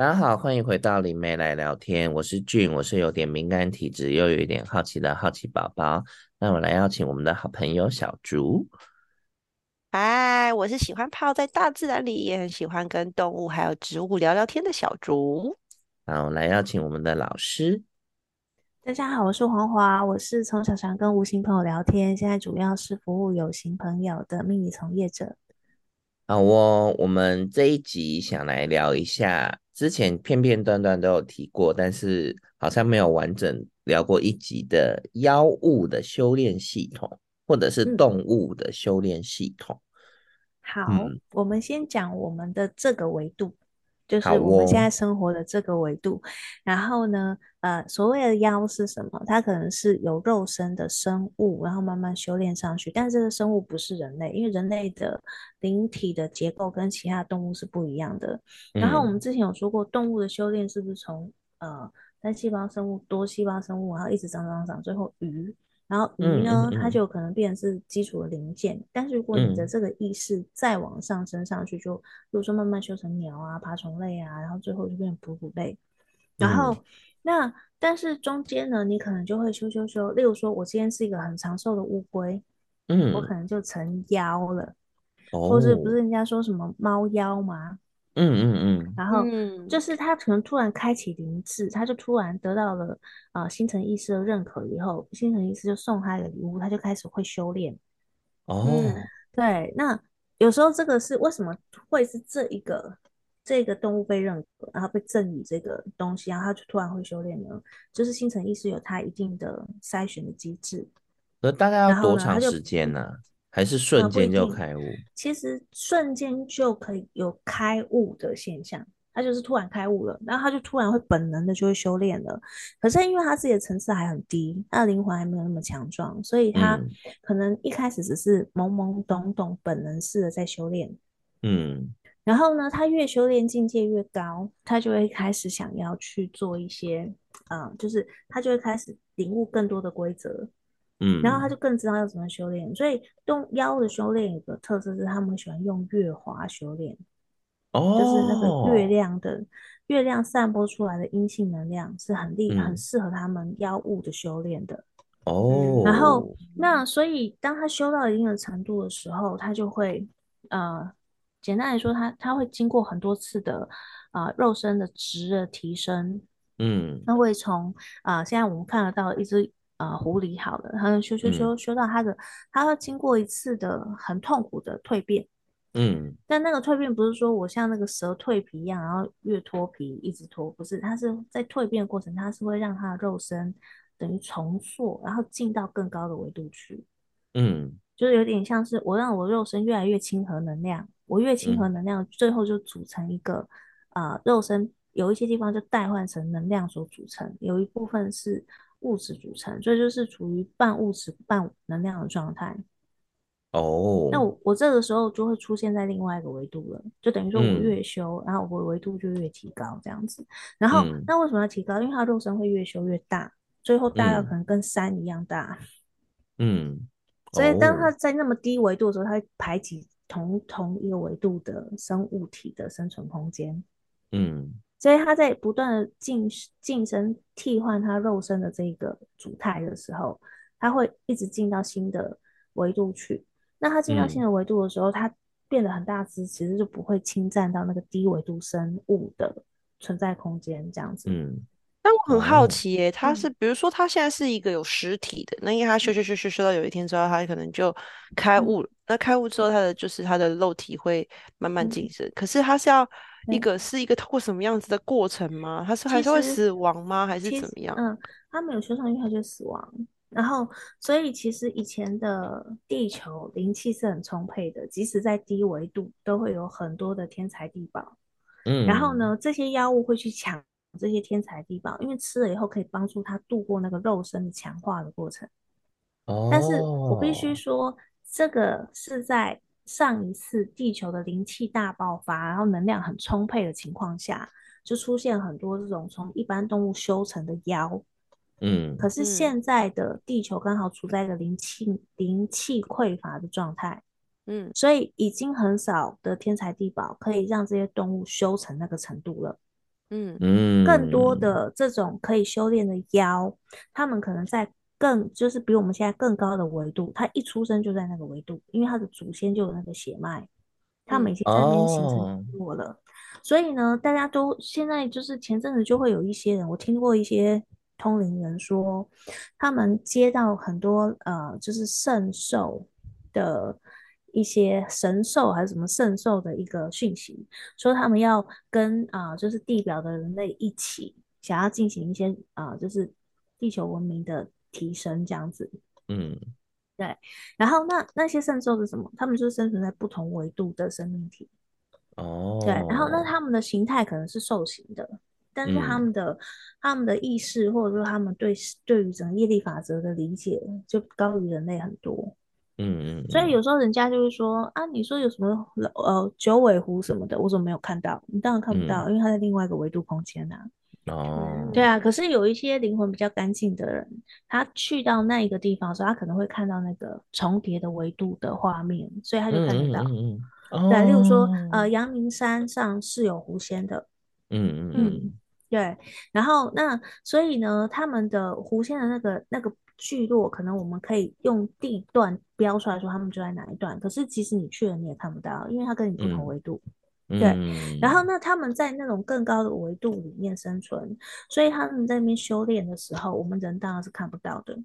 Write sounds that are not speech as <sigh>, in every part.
大家好，欢迎回到灵媒来聊天。我是俊，我是有点敏感体质又有一点好奇的好奇宝宝。那我来邀请我们的好朋友小竹。嗨，我是喜欢泡在大自然里，也很喜欢跟动物还有植物聊聊天的小竹。好，我来邀请我们的老师。大家好，我是黄华，我是从小常跟无形朋友聊天，现在主要是服务有形朋友的命理从业者。好哦，我们这一集想来聊一下，之前片片段段都有提过，但是好像没有完整聊过一集的妖物的修炼系统，或者是动物的修炼系统。嗯、好，嗯、我们先讲我们的这个维度。就是我们现在生活的这个维度，哦、然后呢，呃，所谓的妖是什么？它可能是有肉身的生物，然后慢慢修炼上去。但是这个生物不是人类，因为人类的灵体的结构跟其他动物是不一样的。嗯、然后我们之前有说过，动物的修炼是不是从呃单细胞生物、多细胞生物，然后一直长长长，最后鱼。然后鱼呢，嗯嗯嗯、它就可能变成是基础的零件。但是如果你的这个意识再往上升上去，就比如说慢慢修成鸟啊、爬虫类啊，然后最后就变成哺乳类。然后、嗯、那但是中间呢，你可能就会修修修。例如说，我今天是一个很长寿的乌龟，嗯，我可能就成妖了，哦、或是不是人家说什么猫妖吗？嗯嗯嗯，然后就是他可能突然开启灵智，他就突然得到了啊、呃、星辰意识的认可以后，星辰医师就送他一个礼物，他就开始会修炼。哦、嗯，对，那有时候这个是为什么会是这一个这个动物被认可，然后被赠予这个东西，然后他就突然会修炼呢？就是星辰意识有它一定的筛选的机制。那大概要多长时间呢？还是瞬间就开悟？其实瞬间就可以有开悟的现象，他就是突然开悟了，然后他就突然会本能的就会修炼了。可是因为他自己的层次还很低，他的灵魂还没有那么强壮，所以他可能一开始只是懵懵懂懂、本能式的在修炼。嗯，然后呢，他越修炼境界越高，他就会开始想要去做一些，嗯，就是他就会开始领悟更多的规则。嗯，然后他就更知道要怎么修炼，所以用妖的修炼有个特色是，他们喜欢用月华修炼，哦，就是那个月亮的月亮散播出来的阴性能量是很厉害，嗯、很适合他们妖物的修炼的。哦，然后那所以当他修到一定的程度的时候，他就会呃，简单来说他，他他会经过很多次的啊、呃、肉身的值的提升，嗯，它会从啊、呃、现在我们看得到一只。啊、呃，狐狸好了，他修修修修到它的，它会经过一次的很痛苦的蜕变，嗯，但那个蜕变不是说我像那个蛇蜕皮一样，然后越脱皮一直脱，不是，它是在蜕变过程，它是会让它的肉身等于重塑，然后进到更高的维度去，嗯，就是有点像是我让我肉身越来越亲和能量，我越亲和能量，嗯、最后就组成一个啊、呃，肉身有一些地方就代换成能量所组成，有一部分是。物质组成，所以就是处于半物质半能量的状态。哦，oh. 那我我这个时候就会出现在另外一个维度了，就等于说我越修，嗯、然后我的维度就越提高这样子。然后、嗯、那为什么要提高？因为它肉身会越修越大，最后大到可能跟山一样大。嗯，oh. 所以当它在那么低维度的时候，它会排挤同同一个维度的生物体的生存空间。嗯。所以他在不断的晋晋升、替换他肉身的这个主态的时候，他会一直进到新的维度去。那他进到新的维度的时候，他、嗯、变得很大只，其实就不会侵占到那个低维度生物的存在空间，这样子。嗯。但我很好奇耶，他是比如说他现在是一个有实体的，那因为他修修修修修到有一天之后，他可能就开悟了。那开悟之后，他的就是他的肉体会慢慢晋升。可是他是要。一个是一个通过什么样子的过程吗？他是还是会死亡吗？还是怎么样？嗯，他没有修上去，他就死亡。然后，所以其实以前的地球灵气是很充沛的，即使在低维度，都会有很多的天才地宝。嗯，然后呢，这些妖物会去抢这些天才地宝，因为吃了以后可以帮助他度过那个肉身的强化的过程。哦，但是我必须说，这个是在。上一次地球的灵气大爆发，然后能量很充沛的情况下，就出现很多这种从一般动物修成的妖。嗯，可是现在的地球刚好处在一个灵气灵气匮乏的状态。嗯，所以已经很少的天才地宝可以让这些动物修成那个程度了。嗯嗯，更多的这种可以修炼的妖，他们可能在更就是比我们现在更高的维度，他一出生就在那个维度，因为他的祖先就有那个血脉，他们已经在那边形成过了。哦、所以呢，大家都现在就是前阵子就会有一些人，我听过一些通灵人说，他们接到很多呃，就是圣兽的。一些神兽还是什么圣兽的一个讯息，说他们要跟啊、呃，就是地表的人类一起，想要进行一些啊、呃，就是地球文明的提升这样子。嗯，对。然后那那些圣兽是什么？他们就是生存在不同维度的生命体。哦。对。然后那他们的形态可能是兽形的，但是他们的、嗯、他们的意识或者说他们对对于整个业力法则的理解就高于人类很多。嗯嗯，所以有时候人家就会说啊，你说有什么呃九尾狐什么的，我怎么没有看到？你当然看不到，嗯、因为它在另外一个维度空间呐、啊。哦，对啊。可是有一些灵魂比较干净的人，他去到那一个地方的时候，他可能会看到那个重叠的维度的画面，所以他就看得到。嗯嗯嗯、对，例如说呃，阳明山上是有狐仙的。嗯嗯嗯，对。然后那所以呢，他们的狐仙的那个那个。聚落可能我们可以用地段标出来说他们就在哪一段，可是其实你去了你也看不到，因为它跟你不同维度。嗯、对，嗯、然后那他们在那种更高的维度里面生存，所以他们在那边修炼的时候，我们人当然是看不到的。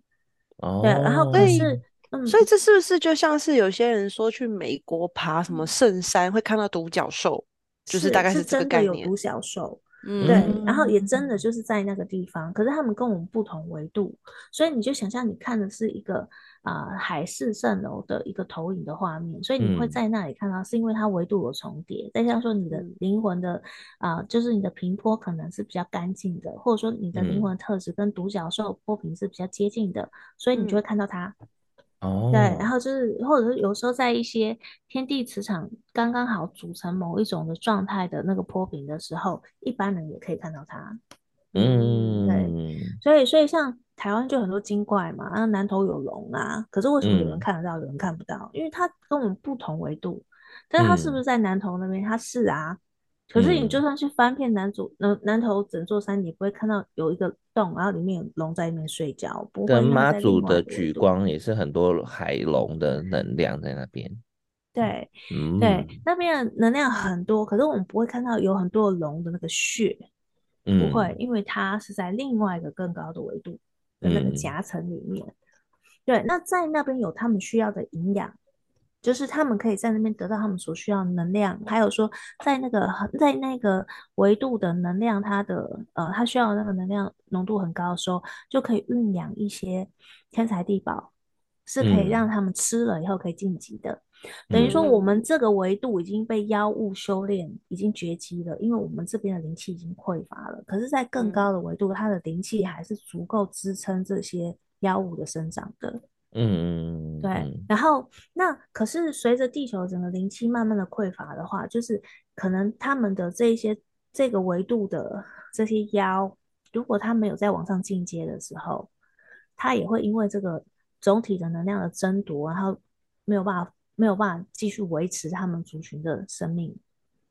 哦，对，然后可是，嗯，所以这是不是就像是有些人说去美国爬什么圣山会看到独角兽，就是大概是这个概念。有独角兽。嗯、对，然后也真的就是在那个地方，可是他们跟我们不同维度，所以你就想象你看的是一个啊、呃、海市蜃楼的一个投影的画面，所以你会在那里看到，是因为它维度有重叠。再像说你的灵魂的啊、呃，就是你的平坡可能是比较干净的，或者说你的灵魂特质跟独角兽波平是比较接近的，所以你就会看到它。哦，对，然后就是，或者是有时候在一些天地磁场刚刚好组成某一种的状态的那个波频的时候，一般人也可以看到它。嗯，对，所以所以像台湾就很多精怪嘛，啊，南投有龙啊，可是为什么有人看得到，嗯、有人看不到？因为它跟我们不同维度，但是它是不是在南投那边？它是啊。可是你就算去翻遍南祖南南头整座山，你不会看到有一个洞，然后里面有龙在里面睡觉。不会。跟妈祖的举光也是很多海龙的能量在那边。对，嗯、对，那边的能量很多，可是我们不会看到有很多龙的那个血，不会，嗯、因为它是在另外一个更高的维度的那个夹层里面。嗯、对，那在那边有他们需要的营养。就是他们可以在那边得到他们所需要的能量，还有说在那个在那个维度的能量，它的呃，它需要的那个能量浓度很高的时候，就可以酝酿一些天材地宝，是可以让他们吃了以后可以晋级的。嗯、等于说我们这个维度已经被妖物修炼，已经绝迹了，因为我们这边的灵气已经匮乏了。可是，在更高的维度，它的灵气还是足够支撑这些妖物的生长的。嗯，对，然后那可是随着地球整个灵气慢慢的匮乏的话，就是可能他们的这些这个维度的这些妖，如果他没有再往上进阶的时候，他也会因为这个总体的能量的争夺，然后没有办法没有办法继续维持他们族群的生命。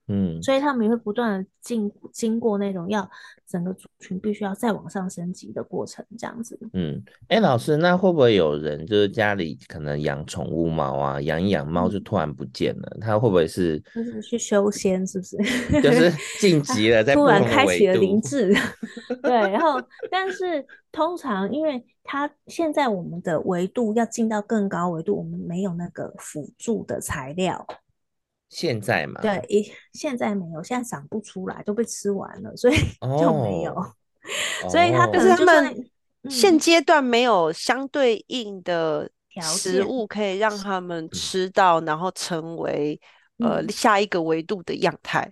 嗯，所以他们也会不断的进经过那种要整个族群必须要再往上升级的过程，这样子。嗯，哎、欸，老师，那会不会有人就是家里可能养宠物猫啊，养一养猫就突然不见了？他会不会是就是去修仙，是不是？<laughs> 就是晋级了，在突然开启了灵智。<laughs> 对，然后但是通常因为他现在我们的维度要进到更高维度，我们没有那个辅助的材料。现在嘛，对，一现在没有，现在长不出来，都被吃完了，所以 <laughs> 就没有。<laughs> 哦、所以它可是他们现阶段没有相对应的食物可以让他们吃到，然后成为、嗯、呃下一个维度的样态。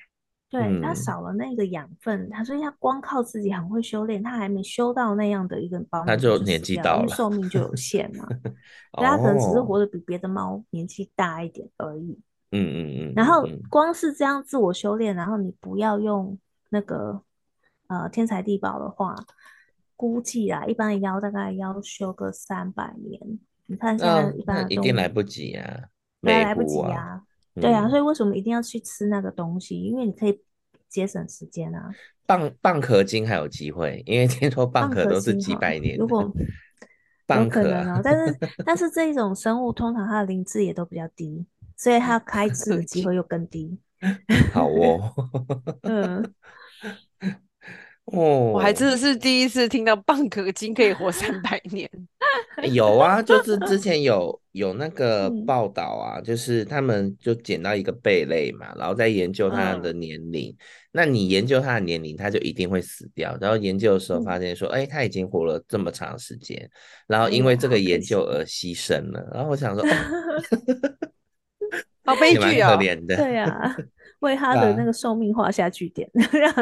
对，它少了那个养分，他所以它光靠自己很会修炼，它还没修到那样的一个包，它就年纪到了，寿命就有限嘛。<laughs> 所以他可能只是活得比别的猫年纪大一点而已。嗯嗯嗯，然后光是这样自我修炼，然后你不要用那个呃天才地宝的话，估计啊，一般的妖大概要修个三百年。你看现在一般一定来不及啊，没来不及啊，嗯、对啊，所以为什么一定要去吃那个东西？因为你可以节省时间啊。蚌蚌壳精还有机会，因为听说蚌壳都是几百年。如果有可能哦，但是但是这一种生物通常它的灵智也都比较低，所以它开智的机会又更低。<laughs> 好哦，<laughs> 嗯。<laughs> 哦，我还真的是第一次听到蚌壳精可以活三百年。有啊，就是之前有有那个报道啊，嗯、就是他们就捡到一个贝类嘛，然后再研究它的年龄。嗯、那你研究它的年龄，它就一定会死掉。然后研究的时候发现说，哎、嗯，它、欸、已经活了这么长时间，然后因为这个研究而牺牲了。嗯、然后我想说，好悲剧啊，可怜的，对呀、啊。为他的那个寿命画下句点，<laughs> 让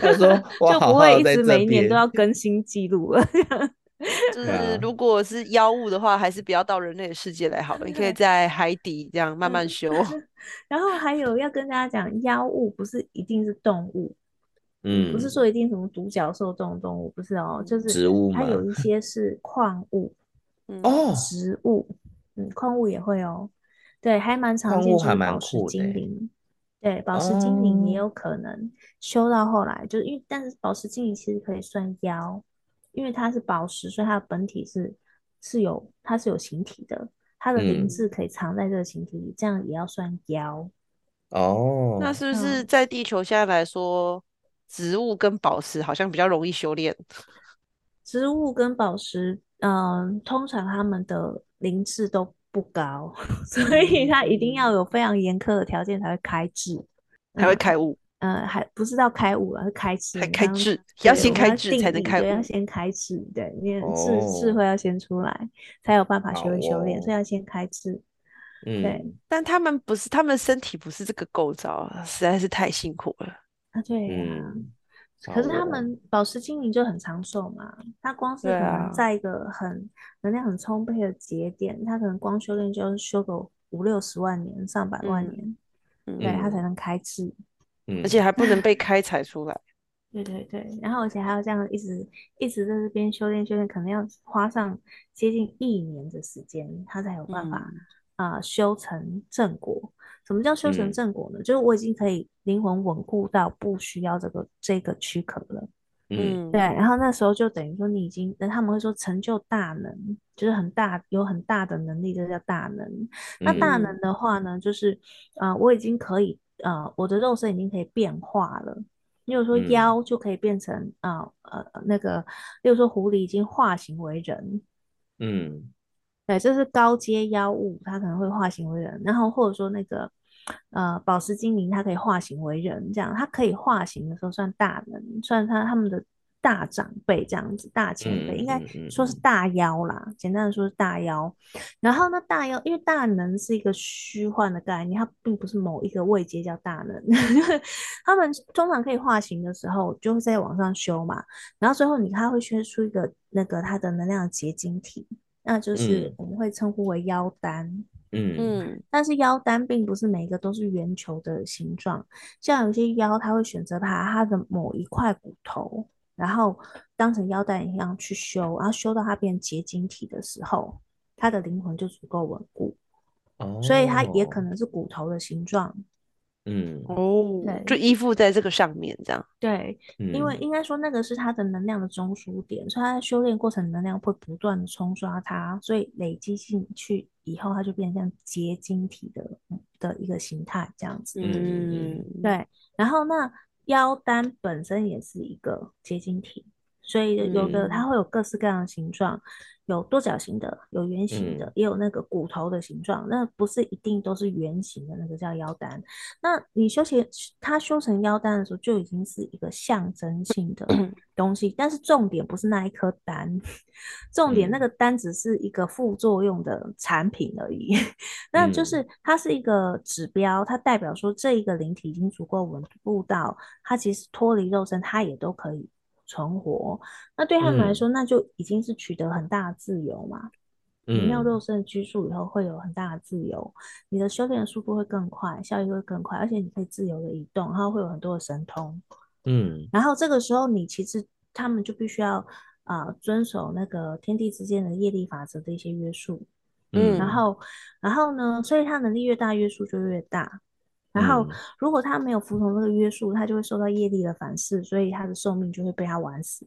他说 <laughs> 就不会一直每一年都要更新记录了。<laughs> 就是如果是妖物的话，还是不要到人类的世界来好了。你可以在海底这样慢慢修。然后还有要跟大家讲，妖物不是一定是动物，嗯，不是说一定什么独角兽这种动物，不是哦，就是植物，它有一些是矿物，哦，植物，嗯，矿物也会哦。对，还蛮常见，就是宝石精灵。对，宝石精灵也有可能修到后来，哦、就是因为，但是宝石精灵其实可以算妖，因为它是宝石，所以它的本体是是有，它是有形体的，它的灵智可以藏在这个形体里，嗯、这样也要算妖。哦，那是不是在地球现在来说，嗯、植物跟宝石好像比较容易修炼？<laughs> 植物跟宝石，嗯、呃，通常他们的灵智都。不高，<laughs> 所以他一定要有非常严苛的条件才会开智，才会开悟。嗯，还不是到开悟了，是开智。开智要先开智才能开悟，要先开智，对，因为智智慧要先出来，才有办法学会修炼，所以要先开智。嗯对，但他们不是，他们身体不是这个构造，实在是太辛苦了。啊，对呀。可是他们宝石精灵就很长寿嘛，他光是可能在一个很能量很充沛的节点，他可能光修炼就修个五六十万年、上百万年，对，他才能开智，而且还不能被开采出来。<laughs> 对对对，然后而且还要这样一直一直在这边修炼修炼，可能要花上接近一年的时间，他才有办法啊修成正果。什么叫修成正果呢？嗯、就是我已经可以灵魂稳固到不需要这个这个躯壳了。嗯，对。然后那时候就等于说你已经，那他们会说成就大能，就是很大有很大的能力，这叫大能。嗯、那大能的话呢，就是啊、呃，我已经可以啊、呃，我的肉身已经可以变化了。例如说妖就可以变成啊呃，呃那个，例如说狐狸已经化形为人。嗯，对，这是高阶妖物，它可能会化形为人。然后或者说那个。呃，宝石精灵它可以化形为人，这样它可以化形的时候算大能，算他他们的大长辈这样子，大前辈，应该说是大妖啦。简单的说是大妖。然后呢，大妖因为大能是一个虚幻的概念，它并不是某一个位阶叫大能。<laughs> 他们通常可以化形的时候，就会在往上修嘛。然后最后你看它会修出一个那个它的能量的结晶体，那就是我们会称呼为妖丹。嗯嗯，但是腰丹并不是每一个都是圆球的形状，像有些腰，它会选择把它的某一块骨头，然后当成腰带一样去修，然后修到它变结晶体的时候，它的灵魂就足够稳固。哦，所以它也可能是骨头的形状。嗯哦，对，就依附在这个上面这样。对，因为应该说那个是它的能量的中枢点，所以它在修炼过程能量会不断的冲刷它，所以累积进去以后，它就变成像结晶体的的一个形态这样子。嗯，对。然后那腰丹本身也是一个结晶体，所以有的它会有各式各样的形状。有多角形的，有圆形的，嗯、也有那个骨头的形状。那不是一定都是圆形的，那个叫腰丹。那你修成它修成腰丹的时候，就已经是一个象征性的 <coughs> 东西。但是重点不是那一颗丹，<laughs> 重点那个丹只是一个副作用的产品而已。<laughs> 嗯、那就是它是一个指标，它代表说这一个灵体已经足够稳固到，它其实脱离肉身，它也都可以。存活，那对他们来说，那就已经是取得很大的自由嘛。嗯、有肉身的拘束以后，会有很大的自由，你的修炼的速度会更快，效率会更快，而且你可以自由的移动，然后会有很多的神通。嗯，然后这个时候，你其实他们就必须要啊、呃、遵守那个天地之间的业力法则的一些约束。嗯，然后，然后呢，所以他能力越大，约束就越大。然后如果他没有服从这个约束，他就会受到业力的反噬，所以他的寿命就会被他玩死。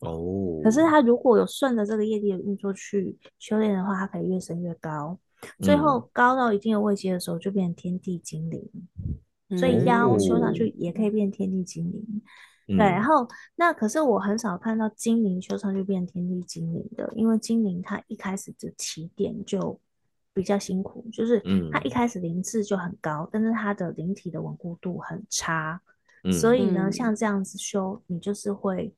哦。可是他如果有顺着这个业力的运作去修炼的话，他可以越升越高，最后高到一定的位阶的时候，就变成天地精灵。嗯、所以妖修上去也可以变天地精灵。对，然后那可是我很少看到精灵修上去变天地精灵的，因为精灵它一开始的起点就比较辛苦，就是它一开始灵智就很高，但是它的灵体的稳固度很差，所以呢，像这样子修，你就是会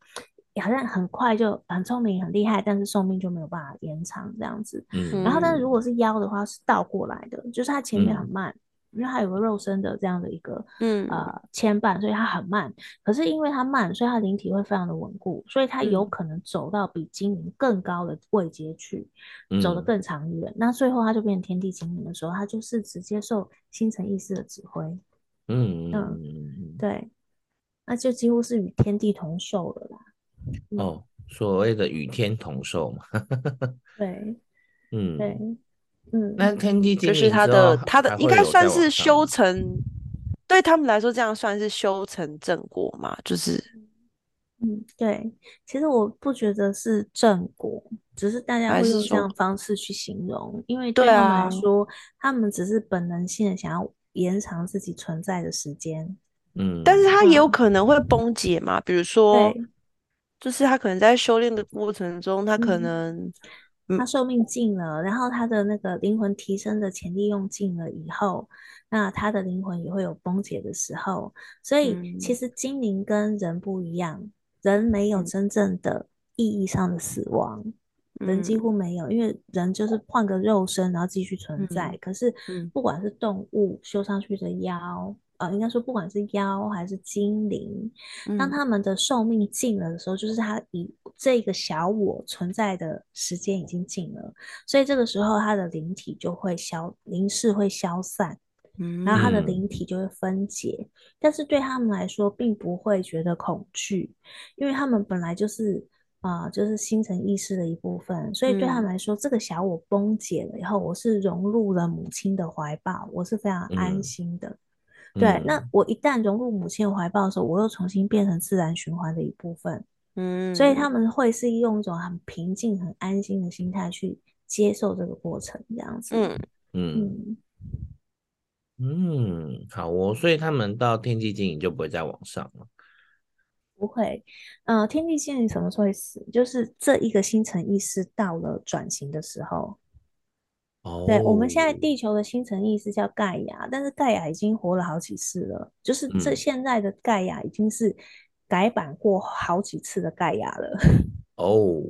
好像很快就很聪明很厉害，但是寿命就没有办法延长这样子。然后但是如果是妖的话，是倒过来的，就是它前面很慢。因为它有个肉身的这样的一个，嗯呃牵绊，所以它很慢。可是因为它慢，所以它灵体会非常的稳固，所以它有可能走到比精灵更高的位阶去，嗯、走得更长远。那最后它就变成天地精灵的时候，它就是直接受星辰意识的指挥。嗯嗯，对，那就几乎是与天地同寿了啦。哦，所谓的与天同寿嘛。<laughs> 对，嗯，对。嗯，那天地就是他的，他的应该算是修成，对他们来说，这样算是修成正果嘛？就是，嗯，对。其实我不觉得是正果，只是大家会用这样的方式去形容，因为对他们来说，他们只是本能性的想要延长自己存在的时间。嗯，但是他也有可能会崩解嘛？比如说，就是他可能在修炼的过程中，他可能。他寿命尽了，然后他的那个灵魂提升的潜力用尽了以后，那他的灵魂也会有崩解的时候。所以其实精灵跟人不一样，人没有真正的意义上的死亡，人几乎没有，因为人就是换个肉身然后继续存在。可是不管是动物修上去的妖。呃，应该说，不管是妖还是精灵，当他们的寿命尽了的时候，嗯、就是他以这个小我存在的时间已经尽了，所以这个时候他的灵体就会消，灵识会消散，然后他的灵体就会分解。嗯、但是对他们来说，并不会觉得恐惧，因为他们本来就是啊、呃，就是星辰意识的一部分，所以对他们来说，嗯、这个小我崩解了以后，我是融入了母亲的怀抱，我是非常安心的。嗯对，那我一旦融入母亲的怀抱的时候，我又重新变成自然循环的一部分。嗯，所以他们会是用一种很平静、很安心的心态去接受这个过程，这样子。嗯嗯嗯，好哦。所以他们到天际精灵就不会再往上了？不会。呃，天地精灵什么时候会死？就是这一个星辰意识到了转型的时候。对，我们现在地球的星辰意识叫盖亚，但是盖亚已经活了好几次了，就是这现在的盖亚已经是改版过好几次的盖亚了。<laughs> 哦，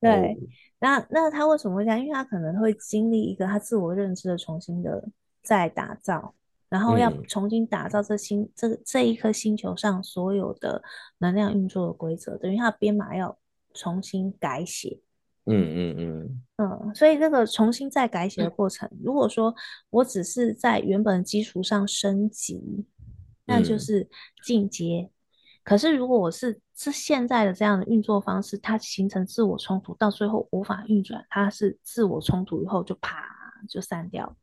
对，那那他为什么会这样？因为他可能会经历一个他自我认知的重新的再打造，然后要重新打造这星、嗯、这这一颗星球上所有的能量运作的规则，等于他的编码要重新改写。嗯嗯嗯。嗯，所以这个重新再改写的过程，如果说我只是在原本基础上升级，那就是进阶。嗯、可是如果我是是现在的这样的运作方式，它形成自我冲突，到最后无法运转，它是自我冲突以后就啪就散掉，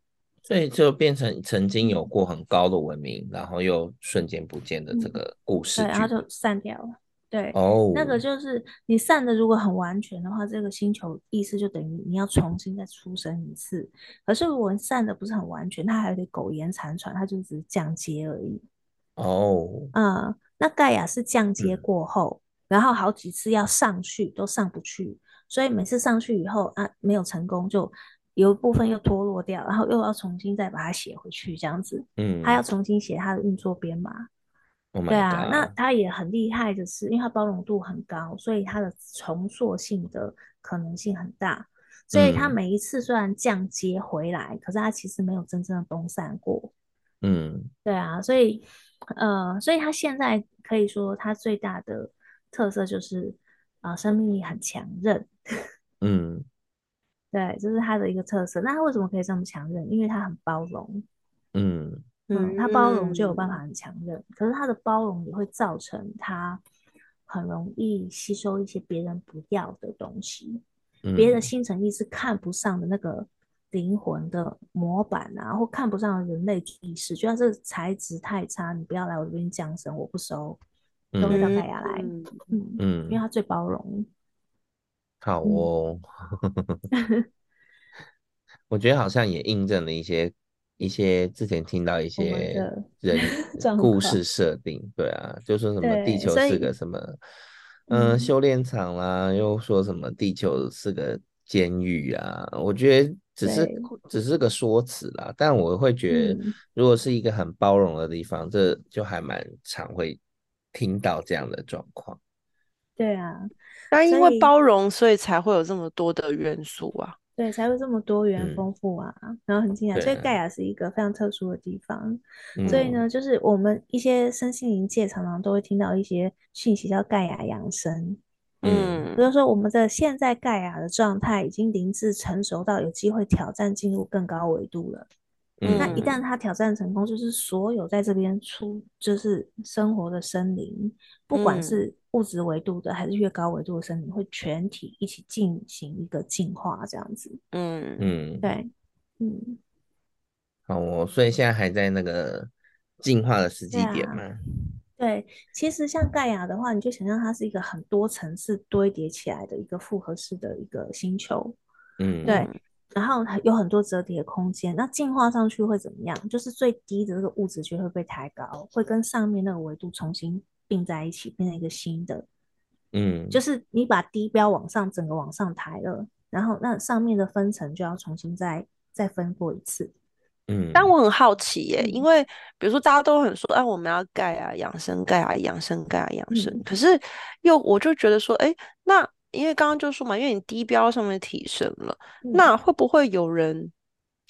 所以就变成曾经有过很高的文明，然后又瞬间不见的这个故事，嗯，对，然后就散掉了。对，哦，oh. 那个就是你散的如果很完全的话，这个星球意思就等于你要重新再出生一次。可是如果你散的不是很完全，它还有点苟延残喘，它就只是降阶而已。哦，oh. 嗯，那盖亚是降阶过后，嗯、然后好几次要上去都上不去，所以每次上去以后啊没有成功，就有一部分又脱落掉，然后又要重新再把它写回去，这样子。嗯，他要重新写他的运作编码。Oh、对啊，那他也很厉害的是，因为他包容度很高，所以他的重塑性的可能性很大。所以他每一次虽然降阶回来，嗯、可是他其实没有真正的崩散过。嗯，对啊，所以呃，所以他现在可以说他最大的特色就是啊、呃，生命力很强韧。<laughs> 嗯，对，这、就是他的一个特色。那他为什么可以这么强韧？因为他很包容。嗯。嗯，他包容就有办法。很强韧，可是他的包容也会造成他很容易吸收一些别人不要的东西，别的星辰意是看不上的那个灵魂的模板啊，或看不上人类意识，觉得这材质太差，你不要来我这边降生，我不收，都会到盖亚来。嗯。嗯，嗯，因为他最包容。好哦，嗯、<laughs> 我觉得好像也印证了一些一些之前听到一些人 <laughs> 故事设定，对啊，就说什么地球是个什么，嗯、呃，修炼场啦，又说什么地球是个监狱啊，我觉得只是只是个说辞啦，但我会觉得，如果是一个很包容的地方，嗯、这就还蛮常会听到这样的状况。对啊。但因为包容，所以才会有这么多的元素啊，对，才会这么多元丰富啊，嗯、然后很惊讶。所以盖亚是一个非常特殊的地方。嗯、所以呢，就是我们一些身心灵界常常都会听到一些讯息，叫盖亚扬升。嗯，比如说我们的现在盖亚的状态已经灵智成熟到有机会挑战进入更高维度了。嗯，那一旦他挑战成功，就是所有在这边出就是生活的生灵，不管是物质维度的还是越高维度的生灵，会全体一起进行一个进化，这样子。嗯嗯，对，嗯。好哦，所以现在还在那个进化的时机点吗？对，其实像盖亚的话，你就想象它是一个很多层次堆叠起来的一个复合式的一个星球。嗯，对。然后有很多折叠的空间，那进化上去会怎么样？就是最低的这个物质就会被抬高，会跟上面那个维度重新并在一起，变成一个新的。嗯，就是你把低标往上，整个往上抬了，然后那上面的分层就要重新再再分过一次。嗯，但我很好奇耶，因为比如说大家都很说，哎，我们要盖啊养生，盖啊养生，盖啊养生，可是又我就觉得说，哎，那。因为刚刚就说嘛，因为你低标上面提升了，嗯、那会不会有人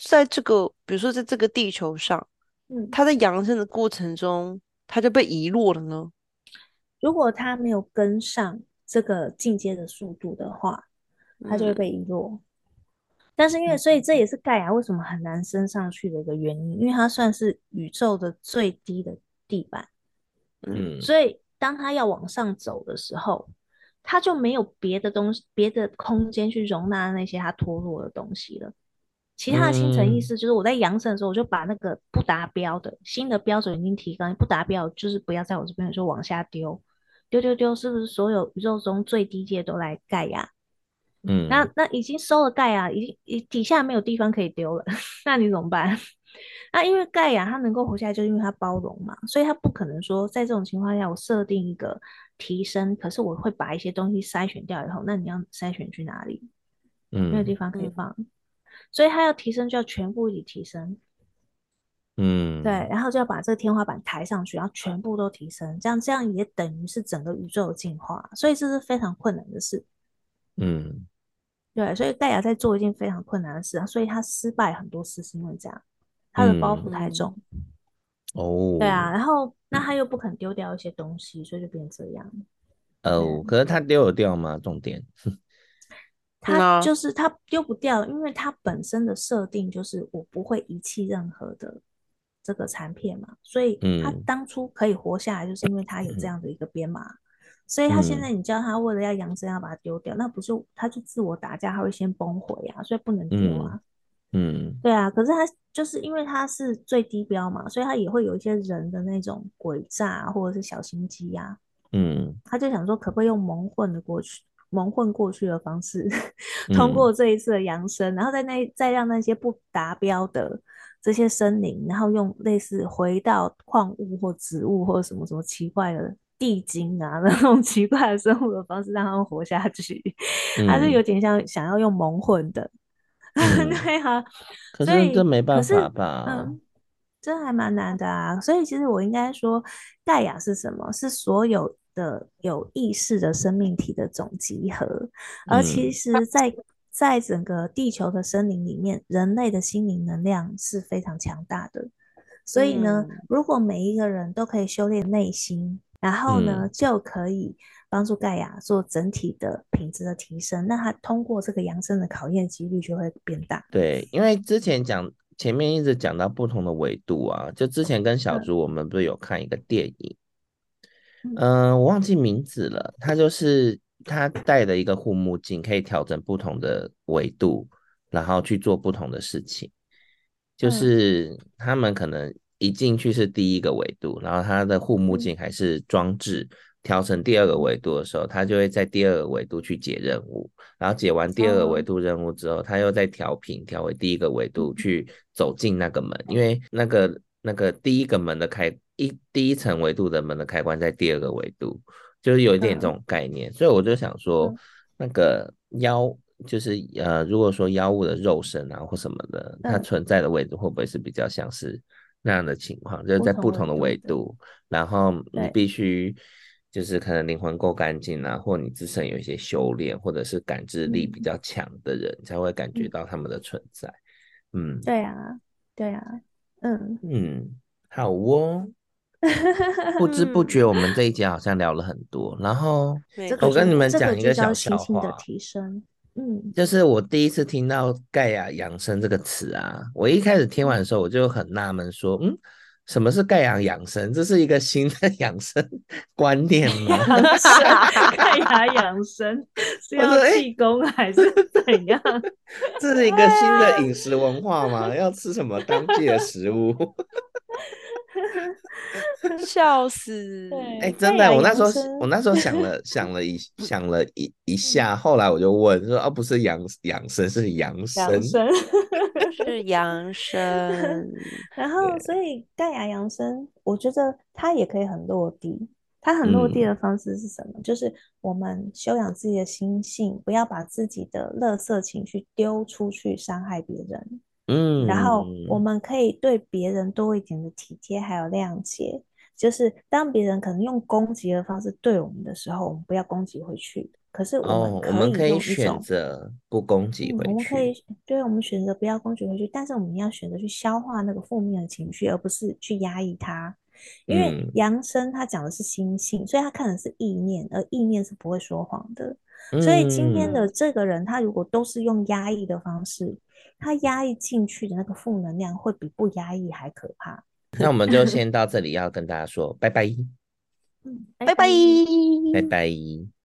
在这个，比如说在这个地球上，嗯，他在扬升的过程中，他就被遗落了呢？如果他没有跟上这个进阶的速度的话，他就会被遗落。嗯、但是因为，所以这也是盖亚为什么很难升上去的一个原因，因为它算是宇宙的最低的地板，嗯，所以当他要往上走的时候。他就没有别的东西、别的空间去容纳那些他脱落的东西了。其他的星层意思就是，我在扬升的时候，我就把那个不达标的新的标准已经提高，不达标就是不要在我这边，就往下丢，丢丢丢，是不是所有宇宙中最低阶都来盖呀？嗯，那那已经收了盖啊，已经底下没有地方可以丢了，<laughs> 那你怎么办？那因为盖亚它能够活下来，就是因为它包容嘛，所以它不可能说在这种情况下，我设定一个。提升，可是我会把一些东西筛选掉以后，那你要筛选去哪里？嗯，没有地方可以放，嗯、所以它要提升就要全部一起提升。嗯，对，然后就要把这个天花板抬上去，然后全部都提升，这样这样也等于是整个宇宙的进化，所以这是非常困难的事。嗯，对，所以盖亚在做一件非常困难的事啊，所以他失败很多次是因为这样，他的包袱太重。嗯哦，对啊，然后那他又不肯丢掉一些东西，所以就变这样。哦，可是他丢得掉吗？重点，<laughs> 他就是他丢不掉，因为他本身的设定就是我不会遗弃任何的这个残片嘛，所以他当初可以活下来，就是因为他有这样的一个编码。嗯、所以他现在你叫他为了要扬升要把它丢掉，那不是他就自我打架，他会先崩毁啊，所以不能丢啊。嗯嗯，对啊，可是他就是因为他是最低标嘛，所以他也会有一些人的那种诡诈或者是小心机呀。嗯，他就想说，可不可以用蒙混的过去、蒙混过去的方式，<laughs> 通过这一次的扬升，嗯、然后在那再让那些不达标的这些森林，然后用类似回到矿物或植物或者什么什么奇怪的地精啊 <laughs> 那种奇怪的生物的方式，让他们活下去。<laughs> 嗯、他是有点像想要用蒙混的。嗯、<laughs> 对啊，可是这没办法吧？嗯，这还蛮难的啊。所以其实我应该说，盖亚是什么？是所有的有意识的生命体的总集合。而其实在，在在整个地球的森林里面，人类的心灵能量是非常强大的。所以呢，嗯、如果每一个人都可以修炼内心，然后呢，嗯、就可以。帮助盖亚做整体的品质的提升，那它通过这个扬升的考验几率就会变大。对，因为之前讲前面一直讲到不同的维度啊，就之前跟小猪我们不是有看一个电影，嗯、呃，我忘记名字了，他就是他戴的一个护目镜，可以调整不同的维度，然后去做不同的事情。就是他们可能一进去是第一个维度，然后它的护目镜还是装置调成第二个维度的时候，他就会在第二个维度去解任务，然后解完第二个维度任务之后，他又再调频调回第一个维度去走进那个门，因为那个那个第一个门的开一第一层维度的门的开关在第二个维度，就是有一点这种概念，所以我就想说那个妖。就是呃，如果说妖物的肉身啊或什么的，它存在的位置会不会是比较像是那样的情况？就是在不同的维度，然后你必须就是可能灵魂够干净啊，或你自身有一些修炼，或者是感知力比较强的人，才会感觉到他们的存在。嗯，对啊，对啊，嗯嗯，好哦。<laughs> 不知不觉我们这一节好像聊了很多，然后 <laughs> 我跟你们讲一个小笑话。嗯，就是我第一次听到盖亚养生这个词啊，我一开始听完的时候，我就很纳闷，说，嗯，什么是盖亚养生？<laughs> 这是一个新的养生观念吗？盖亚养生 <laughs> 是要气功还是怎样？<laughs> 这是一个新的饮食文化吗？要吃什么当季的食物？<laughs> 笑死！哎、欸，真的，我那时候我那时候想了 <laughs> 想了一想了一一下，后来我就问说，哦，不是养养生，是养生，<laughs> 是养生。然后，所以盖亚养生，我觉得它也可以很落地。它很落地的方式是什么？嗯、就是我们修养自己的心性，不要把自己的垃圾情绪丢出去伤害别人。嗯，然后我们可以对别人多一点的体贴，还有谅解。就是当别人可能用攻击的方式对我们的时候，我们不要攻击回去。可是我们可以用一种、哦、我们可以选择不攻击回去。嗯、我们可以对我们选择不要攻击回去，但是我们要选择去消化那个负面的情绪，而不是去压抑它。因为扬升他讲的是心性，所以他看的是意念，而意念是不会说谎的。所以今天的这个人，他如果都是用压抑的方式，他压抑进去的那个负能量，会比不压抑还可怕。那我们就先到这里，要跟大家说拜拜。嗯，拜拜，拜拜。